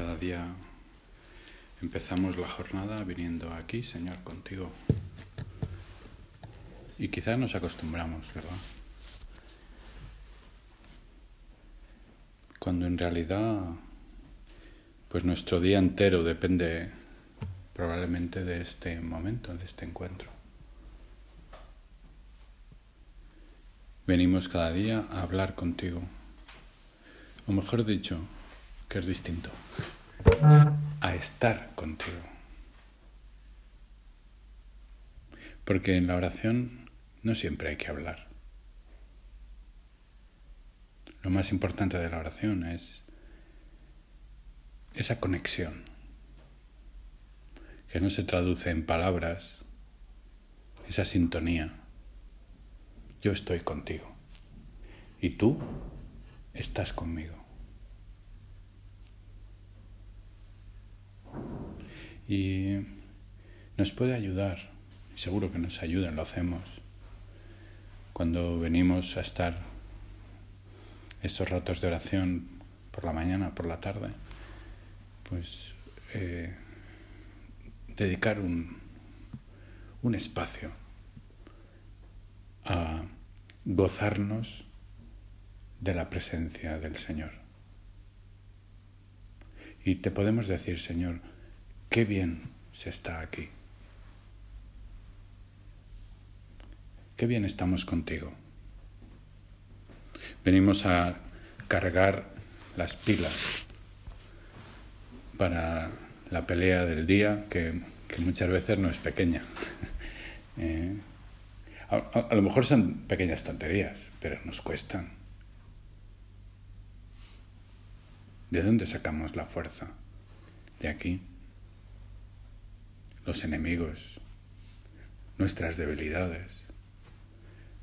Cada día empezamos la jornada viniendo aquí, Señor, contigo. Y quizás nos acostumbramos, ¿verdad? Cuando en realidad, pues nuestro día entero depende probablemente de este momento, de este encuentro. Venimos cada día a hablar contigo. O mejor dicho, que es distinto, a estar contigo. Porque en la oración no siempre hay que hablar. Lo más importante de la oración es esa conexión, que no se traduce en palabras, esa sintonía. Yo estoy contigo y tú estás conmigo. Y nos puede ayudar, y seguro que nos ayuda, lo hacemos, cuando venimos a estar estos ratos de oración por la mañana, por la tarde, pues eh, dedicar un, un espacio a gozarnos de la presencia del Señor. Y te podemos decir, Señor, qué bien se está aquí. Qué bien estamos contigo. Venimos a cargar las pilas para la pelea del día, que, que muchas veces no es pequeña. eh, a, lo mejor son pequeñas tonterías, pero nos cuestan. ¿De dónde sacamos la fuerza? De aquí. Los enemigos, nuestras debilidades.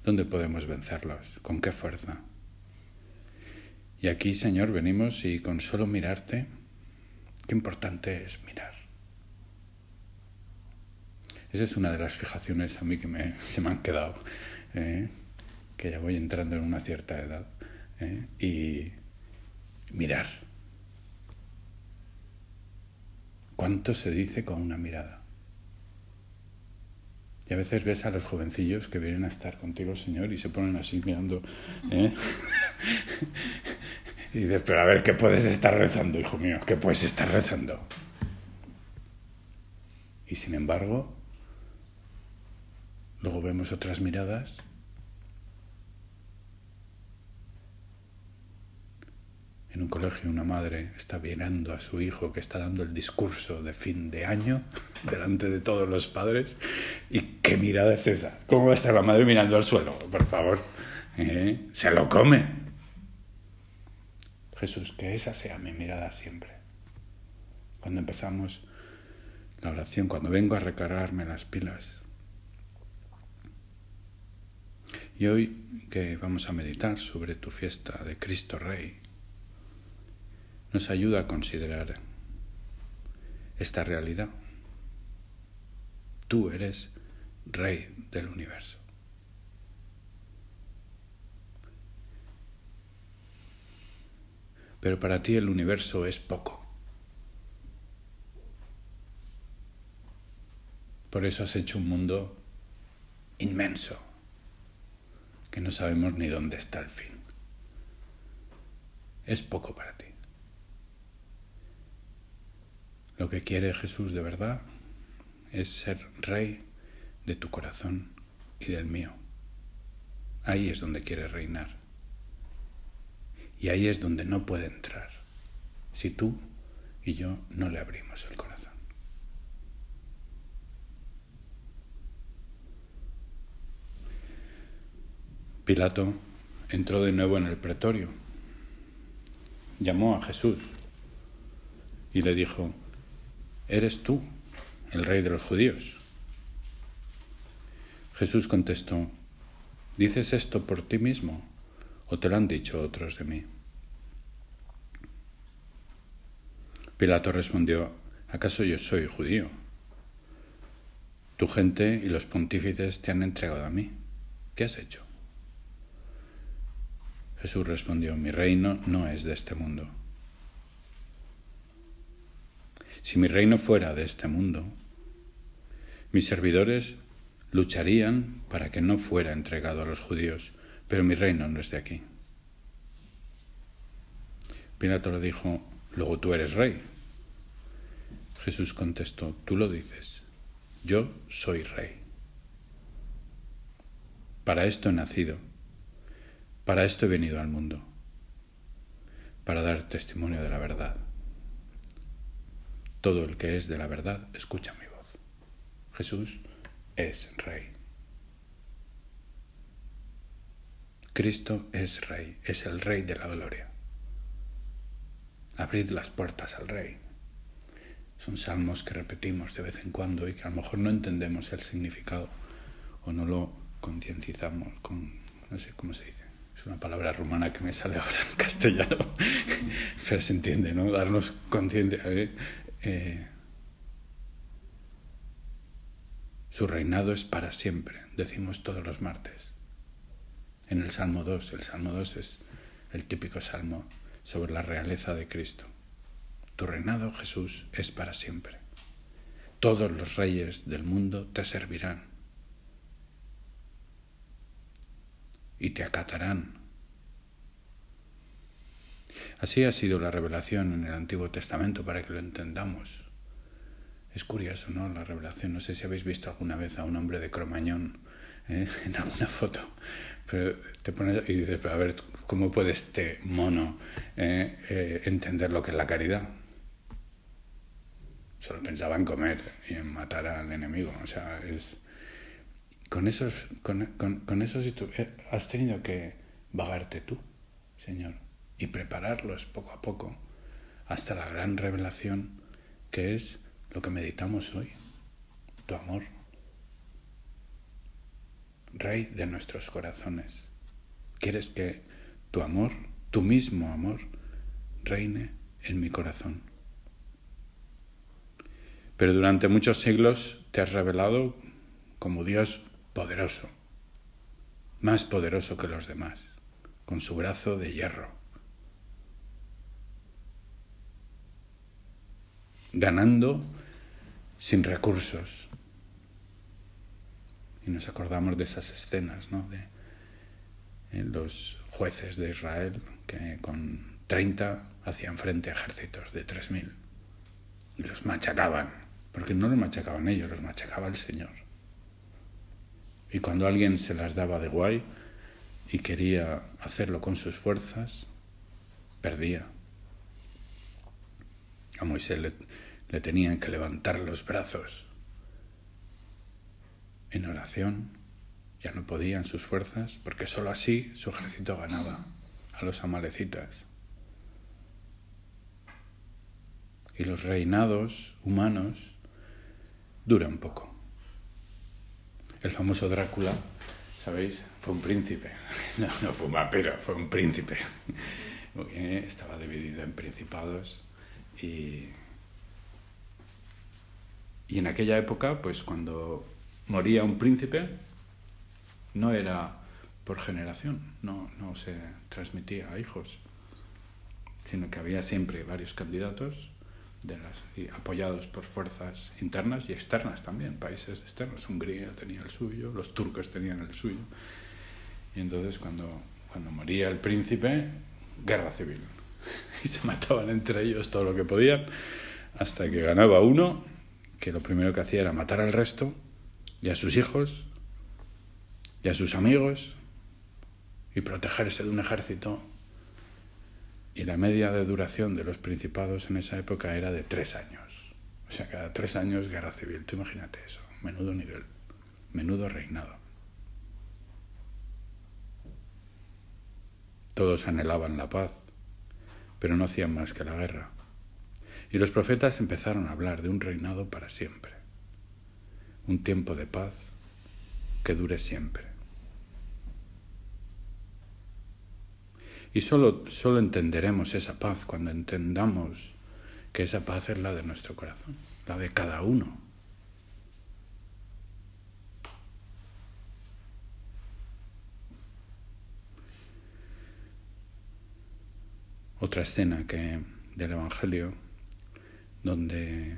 ¿Dónde podemos vencerlos? ¿Con qué fuerza? Y aquí, Señor, venimos y con solo mirarte, qué importante es mirar. Esa es una de las fijaciones a mí que me, se me han quedado, ¿eh? que ya voy entrando en una cierta edad. ¿eh? Y mirar. ¿Cuánto se dice con una mirada? Y a veces ves a los jovencillos que vienen a estar contigo, Señor, y se ponen así mirando. ¿eh? y dices, pero a ver, ¿qué puedes estar rezando, hijo mío? ¿Qué puedes estar rezando? Y sin embargo, luego vemos otras miradas en un colegio una madre está mirando a su hijo que está dando el discurso de fin de año delante de todos los padres. ¿Y qué mirada es esa? ¿Cómo va a estar la madre mirando al suelo? Por favor, ¿eh? se lo come. Jesús, que esa sea mi mirada siempre. Cuando empezamos la oración, cuando vengo a recargarme las pilas. Y hoy que vamos a meditar sobre tu fiesta de Cristo Rey, nos ayuda a considerar esta realidad. Tú eres rey del universo. Pero para ti el universo es poco. Por eso has hecho un mundo inmenso, que no sabemos ni dónde está el fin. Es poco para ti. Lo que quiere Jesús de verdad es ser rey de tu corazón y del mío. Ahí es donde quiere reinar. Y ahí es donde no puede entrar si tú y yo no le abrimos el corazón. Pilato entró de nuevo en el pretorio, llamó a Jesús y le dijo, ¿Eres tú el rey de los judíos? Jesús contestó, ¿dices esto por ti mismo o te lo han dicho otros de mí? Pilato respondió, ¿acaso yo soy judío? Tu gente y los pontífices te han entregado a mí. ¿Qué has hecho? Jesús respondió, mi reino no es de este mundo. Si mi reino fuera de este mundo, mis servidores lucharían para que no fuera entregado a los judíos, pero mi reino no es de aquí. Pilato le dijo, luego tú eres rey. Jesús contestó, tú lo dices, yo soy rey. Para esto he nacido, para esto he venido al mundo, para dar testimonio de la verdad. Todo el que es de la verdad escucha mi voz. Jesús es rey. Cristo es rey, es el rey de la gloria. Abrid las puertas al rey. Son salmos que repetimos de vez en cuando y que a lo mejor no entendemos el significado o no lo concienciamos con, no sé cómo se dice. Es una palabra rumana que me sale ahora en castellano, pero se entiende, ¿no? Darnos conciencia. ¿eh? Eh, su reinado es para siempre, decimos todos los martes. En el Salmo 2, el Salmo 2 es el típico salmo sobre la realeza de Cristo. Tu reinado, Jesús, es para siempre. Todos los reyes del mundo te servirán y te acatarán. Así ha sido la revelación en el Antiguo Testamento para que lo entendamos. Es curioso, ¿no? La revelación. No sé si habéis visto alguna vez a un hombre de Cromañón ¿eh? en alguna foto. Pero te pones y dices, a ver, ¿cómo puede este mono eh, eh, entender lo que es la caridad? Solo pensaba en comer y en matar al enemigo. O sea, es. Con esos. Con, con, con esos has tenido que vagarte tú, Señor, y prepararlos poco a poco hasta la gran revelación que es lo que meditamos hoy, tu amor, Rey de nuestros corazones. Quieres que tu amor, tu mismo amor, reine en mi corazón. Pero durante muchos siglos te has revelado como Dios poderoso, más poderoso que los demás, con su brazo de hierro, ganando sin recursos. Y nos acordamos de esas escenas, ¿no? De los jueces de Israel que con 30 hacían frente a ejércitos de 3.000 y los machacaban, porque no los machacaban ellos, los machacaba el Señor. Y cuando alguien se las daba de guay y quería hacerlo con sus fuerzas, perdía. A Moisés le, le tenían que levantar los brazos. En oración ya no podían sus fuerzas, porque sólo así su ejército ganaba a los amalecitas. Y los reinados humanos duran poco. El famoso Drácula, ¿sabéis? Fue un príncipe. No, no fue un vampiro, fue un príncipe. Estaba dividido en principados y y en aquella época, pues cuando moría un príncipe, no era por generación, no, no se transmitía a hijos, sino que había siempre varios candidatos las, apoyados por fuerzas internas y externas también, países externos. Hungría tenía el suyo, los turcos tenían el suyo. Y entonces cuando, cuando moría el príncipe, guerra civil. Y se mataban entre ellos todo lo que podían, hasta que ganaba uno que lo primero que hacía era matar al resto y a sus hijos y a sus amigos y protegerse de un ejército. Y la media de duración de los principados en esa época era de tres años. O sea, cada tres años guerra civil. Tú imagínate eso, menudo nivel, menudo reinado. Todos anhelaban la paz, pero no hacían más que la guerra. Y los profetas empezaron a hablar de un reinado para siempre, un tiempo de paz que dure siempre. Y solo, solo entenderemos esa paz cuando entendamos que esa paz es la de nuestro corazón, la de cada uno. Otra escena que del Evangelio donde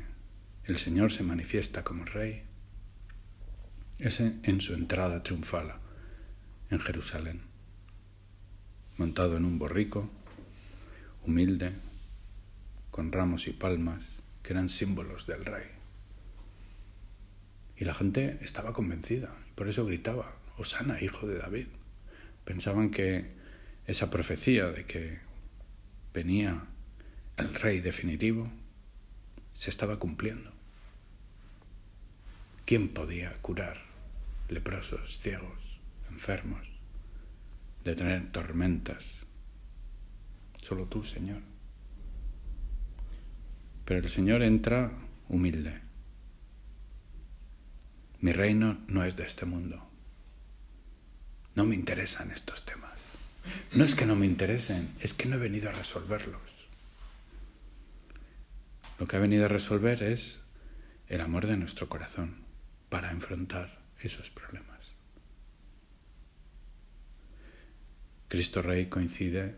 el Señor se manifiesta como Rey es en su entrada triunfal en Jerusalén, montado en un borrico, humilde, con ramos y palmas que eran símbolos del rey. Y la gente estaba convencida, por eso gritaba, Osana, hijo de David. Pensaban que esa profecía de que venía el rey definitivo se estaba cumpliendo. ¿Quién podía curar leprosos, ciegos, enfermos, de tener tormentas? Solo tú, Señor. Pero el Señor entra humilde. Mi reino no es de este mundo. No me interesan estos temas. No es que no me interesen, es que no he venido a resolverlos. Lo que ha venido a resolver es el amor de nuestro corazón para enfrentar esos problemas. Cristo Rey coincide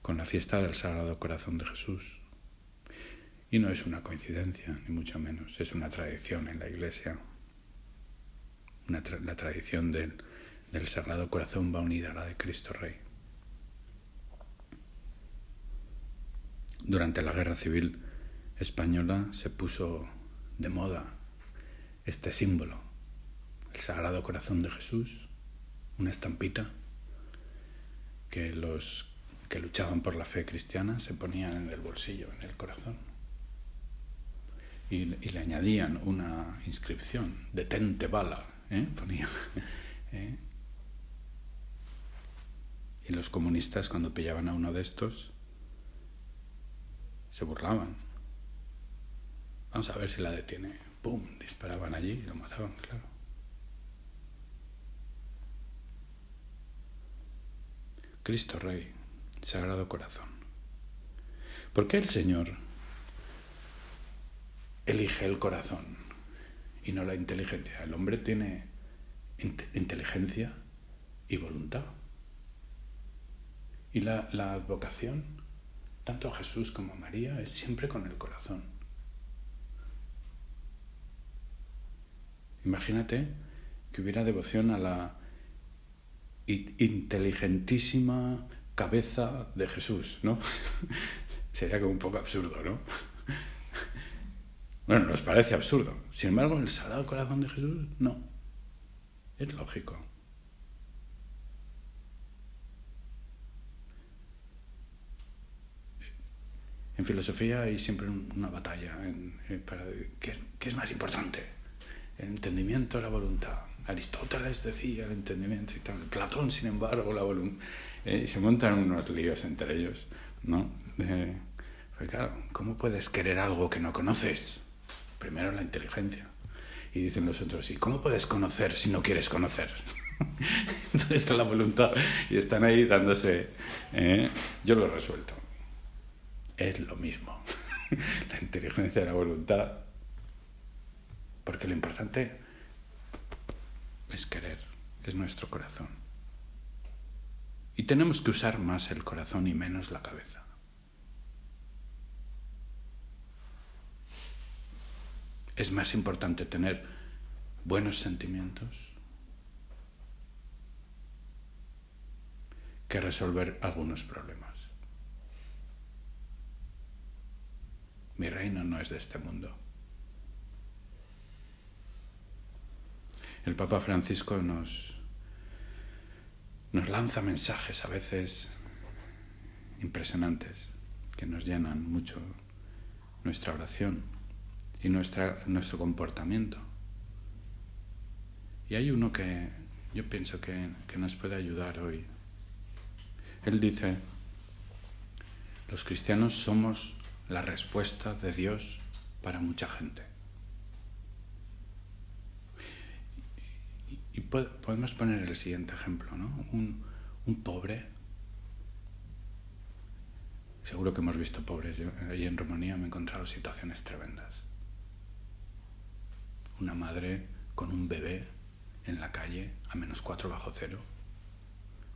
con la fiesta del Sagrado Corazón de Jesús. Y no es una coincidencia, ni mucho menos, es una tradición en la Iglesia. la tradición del, Sagrado Corazón va unida a la de Cristo Rey. Durante la Guerra Civil, española se puso de moda este símbolo, el Sagrado Corazón de Jesús, una estampita que los que luchaban por la fe cristiana se ponían en el bolsillo, en el corazón. Y, le añadían una inscripción, detente bala, ¿eh? ¿eh? Y los comunistas cuando pillaban a uno de estos se burlaban Vamos a ver si la detiene. ¡Pum! Disparaban allí y lo mataban, claro. Cristo Rey, Sagrado Corazón. ¿Por qué el Señor elige el corazón y no la inteligencia? El hombre tiene inteligencia y voluntad. Y la, la advocación, tanto a Jesús como a María, es siempre con el corazón. Imagínate que hubiera devoción a la inteligentísima cabeza de Jesús, ¿no? Sería como un poco absurdo, ¿no? Bueno, nos parece absurdo. Sin embargo, el Sagrado Corazón de Jesús, no. Es lógico. En filosofía hay siempre una batalla para ¿qué, ¿qué es más importante? El entendimiento la voluntad. Aristóteles decía el entendimiento y tal. Platón, sin embargo, la voluntad. Eh, se montan unos líos entre ellos, ¿no? pues claro, ¿cómo puedes querer algo que no conoces? Primero la inteligencia. Y dicen los otros, ¿y cómo puedes conocer si no quieres conocer? Entonces la voluntad. Y están ahí dándose... ¿eh? Yo lo he resuelto. Es lo mismo. la inteligencia y la voluntad porque lo importante es querer, es nuestro corazón. Y tenemos que usar más el corazón y menos la cabeza. Es más importante tener buenos sentimientos que resolver algunos problemas. Mi reino no es de este mundo. El Papa Francisco nos, nos lanza mensajes a veces impresionantes que nos llenan mucho nuestra oración y nuestra, nuestro comportamiento. Y hay uno que yo pienso que, que nos puede ayudar hoy. Él dice, los cristianos somos la respuesta de Dios para mucha gente. Y podemos poner el siguiente ejemplo, ¿no? Un, un pobre. Seguro que hemos visto pobres. Yo ahí en Rumanía me he encontrado situaciones tremendas. Una madre con un bebé en la calle a menos cuatro bajo cero,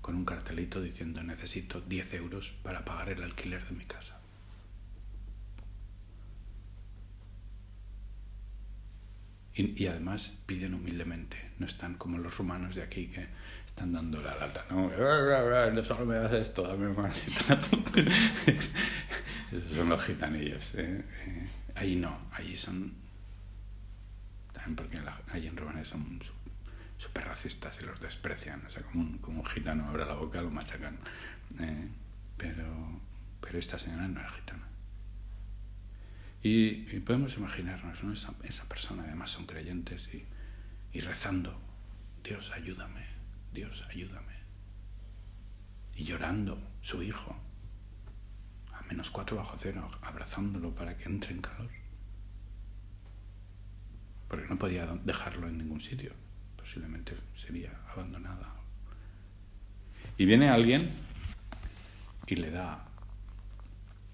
con un cartelito diciendo necesito 10 euros para pagar el alquiler de mi casa. Y, además piden humildemente, no están como los rumanos de aquí que están dando la lata, ¿no? No solo me das esto, dame más y tal. Esos son los gitanillos. ¿eh? Eh, ahí no, ahí son. También porque la, ahí en Rumanía son súper racistas y los desprecian. O sea, como un, como un gitano abre la boca, lo machacan. Eh, pero, pero esta señora no es gitana. Y, podemos imaginarnos, ¿no? esa, esa, persona, además son creyentes y, y rezando, Dios ayúdame, Dios ayúdame. Y llorando, su hijo, a menos cuatro bajo cero, abrazándolo para que entre en calor. Porque no podía dejarlo en ningún sitio, posiblemente sería abandonada. Y viene alguien y le da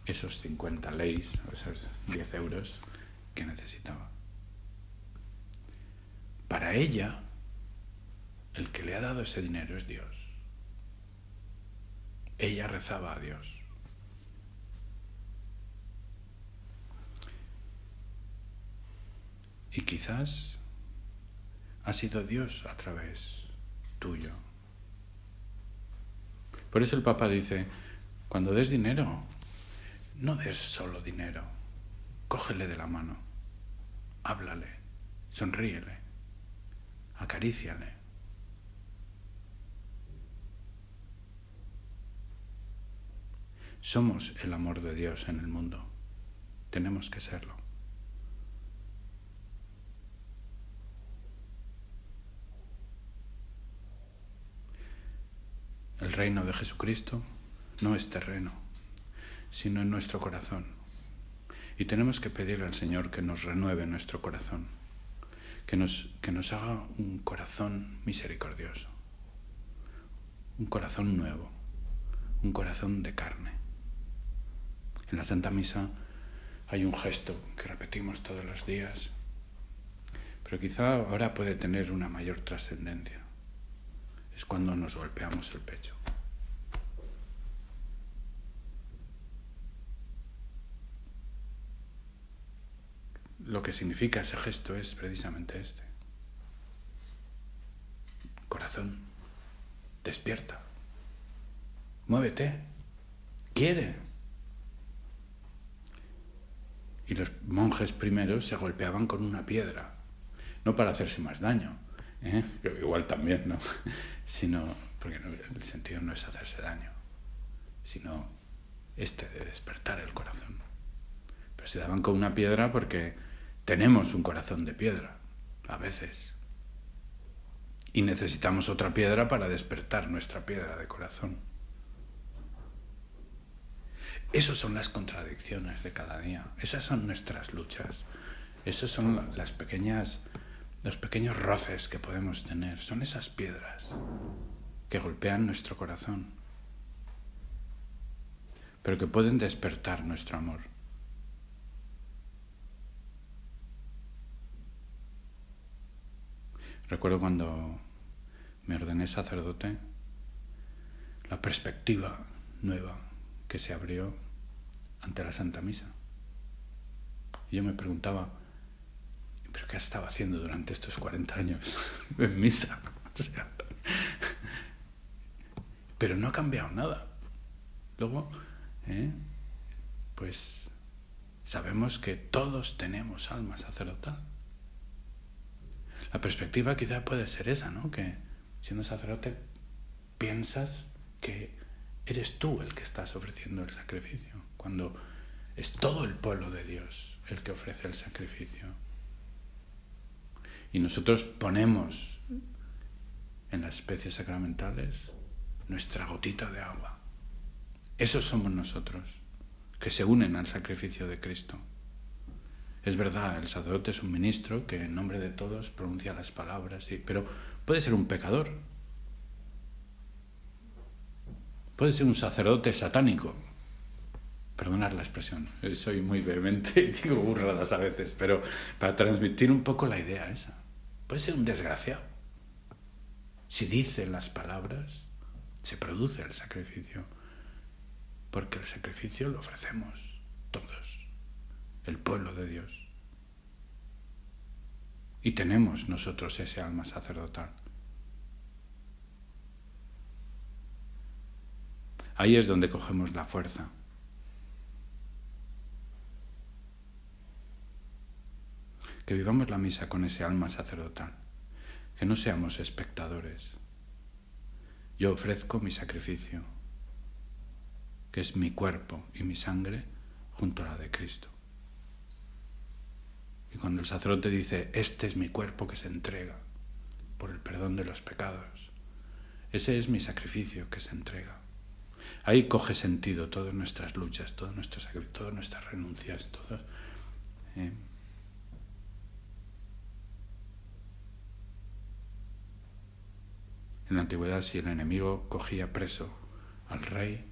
esos 50 leyes, esos 10 euros que necesitaba. Para ella, el que le ha dado ese dinero es Dios. Ella rezaba a Dios. Y quizás ha sido Dios a través tuyo. Por eso el Papa dice, cuando des dinero, no des solo dinero, cógele de la mano, háblale, sonríele, acaríciale. Somos el amor de Dios en el mundo, tenemos que serlo. El reino de Jesucristo no es terreno sino en nuestro corazón. Y tenemos que pedirle al Señor que nos renueve nuestro corazón, que nos, que nos haga un corazón misericordioso, un corazón nuevo, un corazón de carne. En la Santa Misa hay un gesto que repetimos todos los días, pero quizá ahora puede tener una mayor trascendencia. Es cuando nos golpeamos el pecho. Lo que significa ese gesto es precisamente este. Corazón, despierta, muévete, quiere. Y los monjes primeros se golpeaban con una piedra, no para hacerse más daño, ¿eh? igual también, ¿no? sino porque el sentido no es hacerse daño, sino este de despertar el corazón. Pero se daban con una piedra porque tenemos un corazón de piedra, a veces. Y necesitamos otra piedra para despertar nuestra piedra de corazón. Esas son las contradicciones de cada día. Esas son nuestras luchas. Esos son las pequeñas, los pequeños roces que podemos tener. Son esas piedras que golpean nuestro corazón, pero que pueden despertar nuestro amor. Recuerdo cuando me ordené sacerdote, la perspectiva nueva que se abrió ante la Santa Misa. Y yo me preguntaba, ¿pero qué estaba haciendo durante estos 40 años en misa? pero no ha cambiado nada. Luego, ¿eh? pues sabemos que todos tenemos alma sacerdotal. La perspectiva quizá puede ser esa, ¿no? Que siendo sacerdote piensas que eres tú el que estás ofreciendo el sacrificio, cuando es todo el pueblo de Dios el que ofrece el sacrificio. Y nosotros ponemos en las especies sacramentales nuestra gotita de agua. Esos somos nosotros, que se unen al sacrificio de Cristo. Es verdad, el sacerdote es un ministro que en nombre de todos pronuncia las palabras, pero puede ser un pecador. Puede ser un sacerdote satánico. Perdonad la expresión, soy muy vehemente y digo burradas a veces, pero para transmitir un poco la idea esa. Puede ser un desgraciado. Si dice las palabras, se produce el sacrificio, porque el sacrificio lo ofrecemos todos el pueblo de Dios. Y tenemos nosotros ese alma sacerdotal. Ahí es donde cogemos la fuerza. Que vivamos la misa con ese alma sacerdotal. Que no seamos espectadores. Yo ofrezco mi sacrificio, que es mi cuerpo y mi sangre junto a la de Cristo. Y cuando el sacerdote dice, este es mi cuerpo que se entrega por el perdón de los pecados, ese es mi sacrificio que se entrega. Ahí coge sentido todas nuestras luchas, todo nuestro sacrificio, todas nuestras renuncias, todo. ¿eh? En la antigüedad, si el enemigo cogía preso al rey,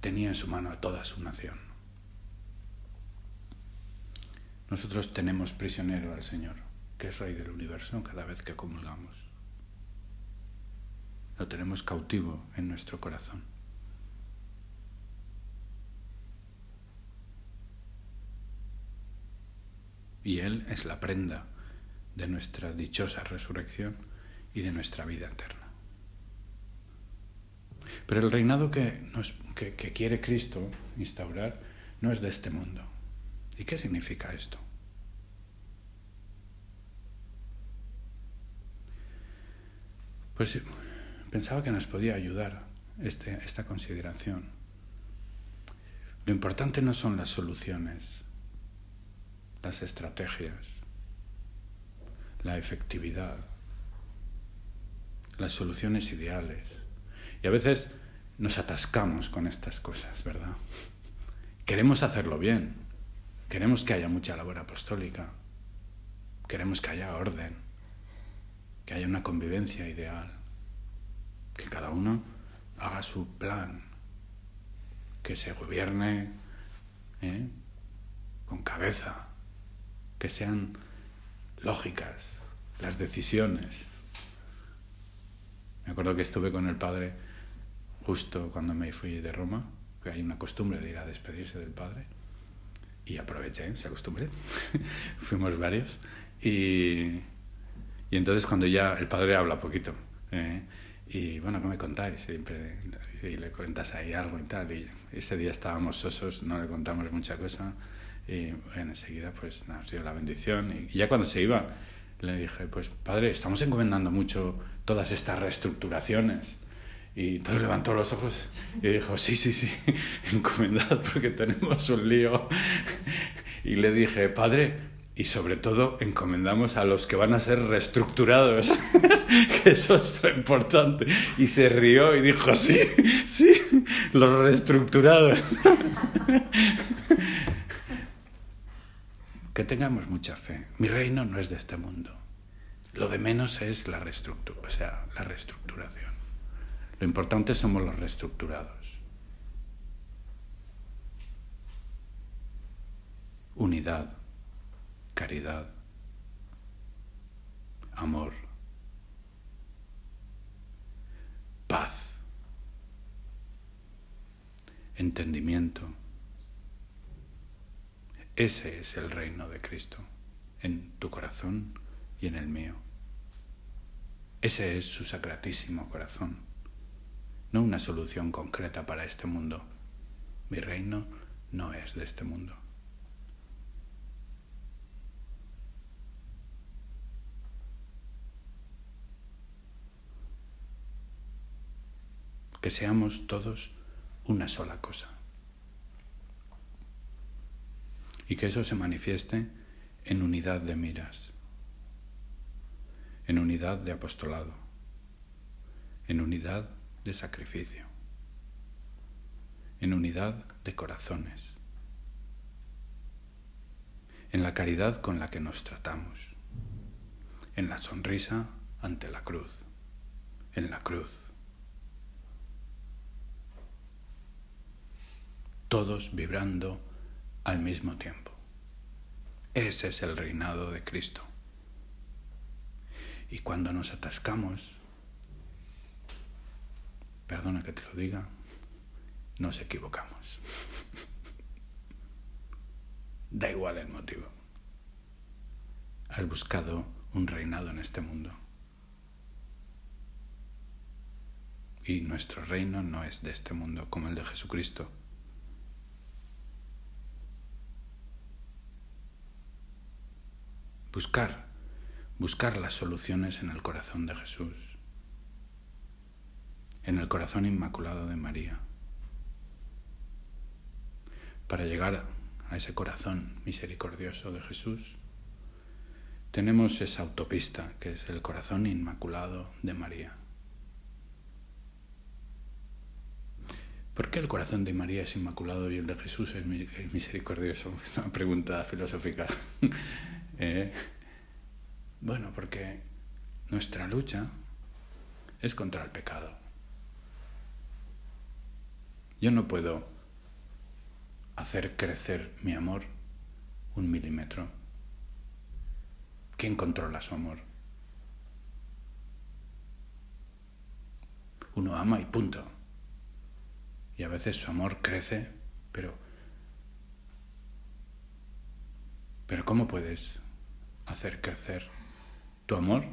tenía en su mano a toda su nación. Nosotros tenemos prisionero al Señor, que es Rey del universo, cada vez que comulgamos. Lo tenemos cautivo en nuestro corazón. Y Él es la prenda de nuestra dichosa resurrección y de nuestra vida eterna. Pero el reinado que, que quiere Cristo instaurar no es de este mundo. ¿Y qué significa esto? Pues pensaba que nos podía ayudar este, esta consideración. Lo importante no son las soluciones, las estrategias, la efectividad, las soluciones ideales. Y a veces nos atascamos con estas cosas, ¿verdad? Queremos hacerlo bien, queremos que haya mucha labor apostólica, queremos que haya orden, que haya una convivencia ideal, que cada uno haga su plan, que se gobierne ¿eh? con cabeza, que sean lógicas las decisiones, me acuerdo que estuve con el padre justo cuando me fui de Roma, que hay una costumbre de ir a despedirse del padre, y aproveché esa costumbre. Fuimos varios. Y, y, entonces cuando ya el padre habla poquito, ¿eh? y bueno, ¿qué me contáis? Siempre y le cuentas ahí algo y tal. Y ese día estábamos sosos, no le contamos mucha cosa. Y bueno, enseguida pues nos dio la bendición. Y, y ya cuando se iba, le dije, pues padre, estamos encomendando mucho todas estas reestructuraciones. Y todo levantó los ojos y dijo, sí, sí, sí, encomendad porque tenemos un lío. Y le dije, padre, y sobre todo encomendamos a los que van a ser reestructurados, que eso es lo importante. Y se rió y dijo, sí, sí, los reestructurados. que tengamos mucha fe. Mi reino no es de este mundo. Lo de menos es la, reestructura, o sea, la reestructuración. Lo importante somos los reestructurados. Unidad, caridad, amor, paz, entendimiento. Ese es el reino de Cristo en tu corazón y en el mío. Ese es su sacratísimo corazón, no una solución concreta para este mundo. Mi reino no es de este mundo. Que seamos todos una sola cosa. Y que eso se manifieste en unidad de miras en unidad de apostolado, en unidad de sacrificio, en unidad de corazones, en la caridad con la que nos tratamos, en la sonrisa ante la cruz, en la cruz. Todos vibrando al mismo tiempo. Ese es el reinado de Cristo. Y cuando nos atascamos, perdona que te lo diga, nos equivocamos. da igual el motivo. has buscado un reinado en este mundo. Y nuestro reino no es de este mundo como el de Jesucristo. Buscar, buscar las soluciones en el corazón de Jesús, en el corazón inmaculado de María, para llegar a ese corazón misericordioso de Jesús tenemos esa autopista que es el corazón inmaculado de María. ¿Por qué el corazón de María es inmaculado y el de Jesús es misericordioso? Es una pregunta filosófica. Eh, bueno, porque nuestra lucha es contra el pecado. Yo no puedo hacer crecer mi amor un milímetro ¿Quién controla su amor? Uno ama y punto. Y a veces su amor crece, pero... Pero ¿cómo puedes hacer crecer tu amor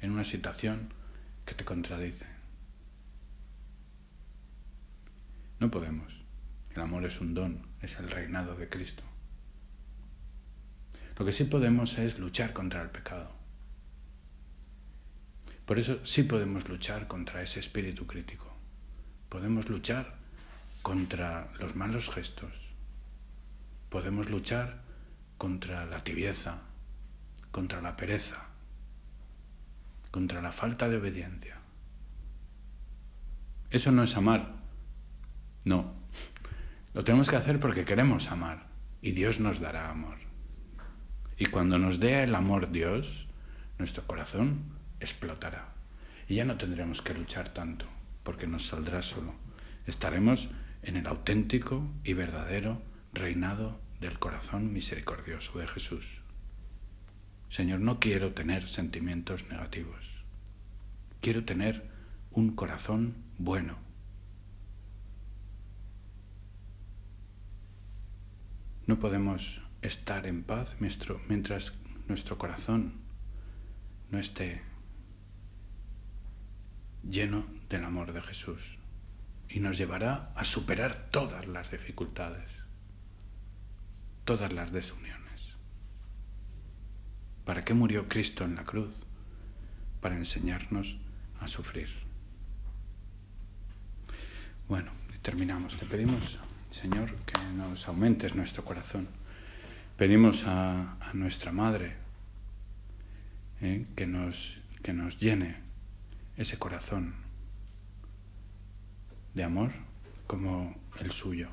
en una situación que te contradice? No podemos. El amor es un don, es el reinado de Cristo. Lo que sí podemos es luchar contra el pecado. Por eso sí podemos luchar contra ese espíritu crítico. Podemos luchar contra los malos gestos. Podemos luchar contra la tibieza, contra la pereza, contra la falta de obediencia. Eso no es amar. No. Lo tenemos que hacer porque queremos amar y Dios nos dará amor. Y cuando nos dé el amor Dios, nuestro corazón explotará. Y ya no tendremos que luchar tanto, porque nos saldrá solo. Estaremos en el auténtico y verdadero reinado del corazón misericordioso de Jesús. Señor, no quiero tener sentimientos negativos. Quiero tener un corazón bueno. No podemos estar en paz mientras nuestro corazón no esté lleno del amor de Jesús y nos llevará a superar todas las dificultades, todas las desuniones. ¿Para qué murió Cristo en la cruz? Para enseñarnos a sufrir. Bueno, terminamos. Te pedimos, Señor, que nos aumentes nuestro corazón Pedimos a, nuestra Madre eh, que, nos, que nos llene ese corazón de amor como el suyo.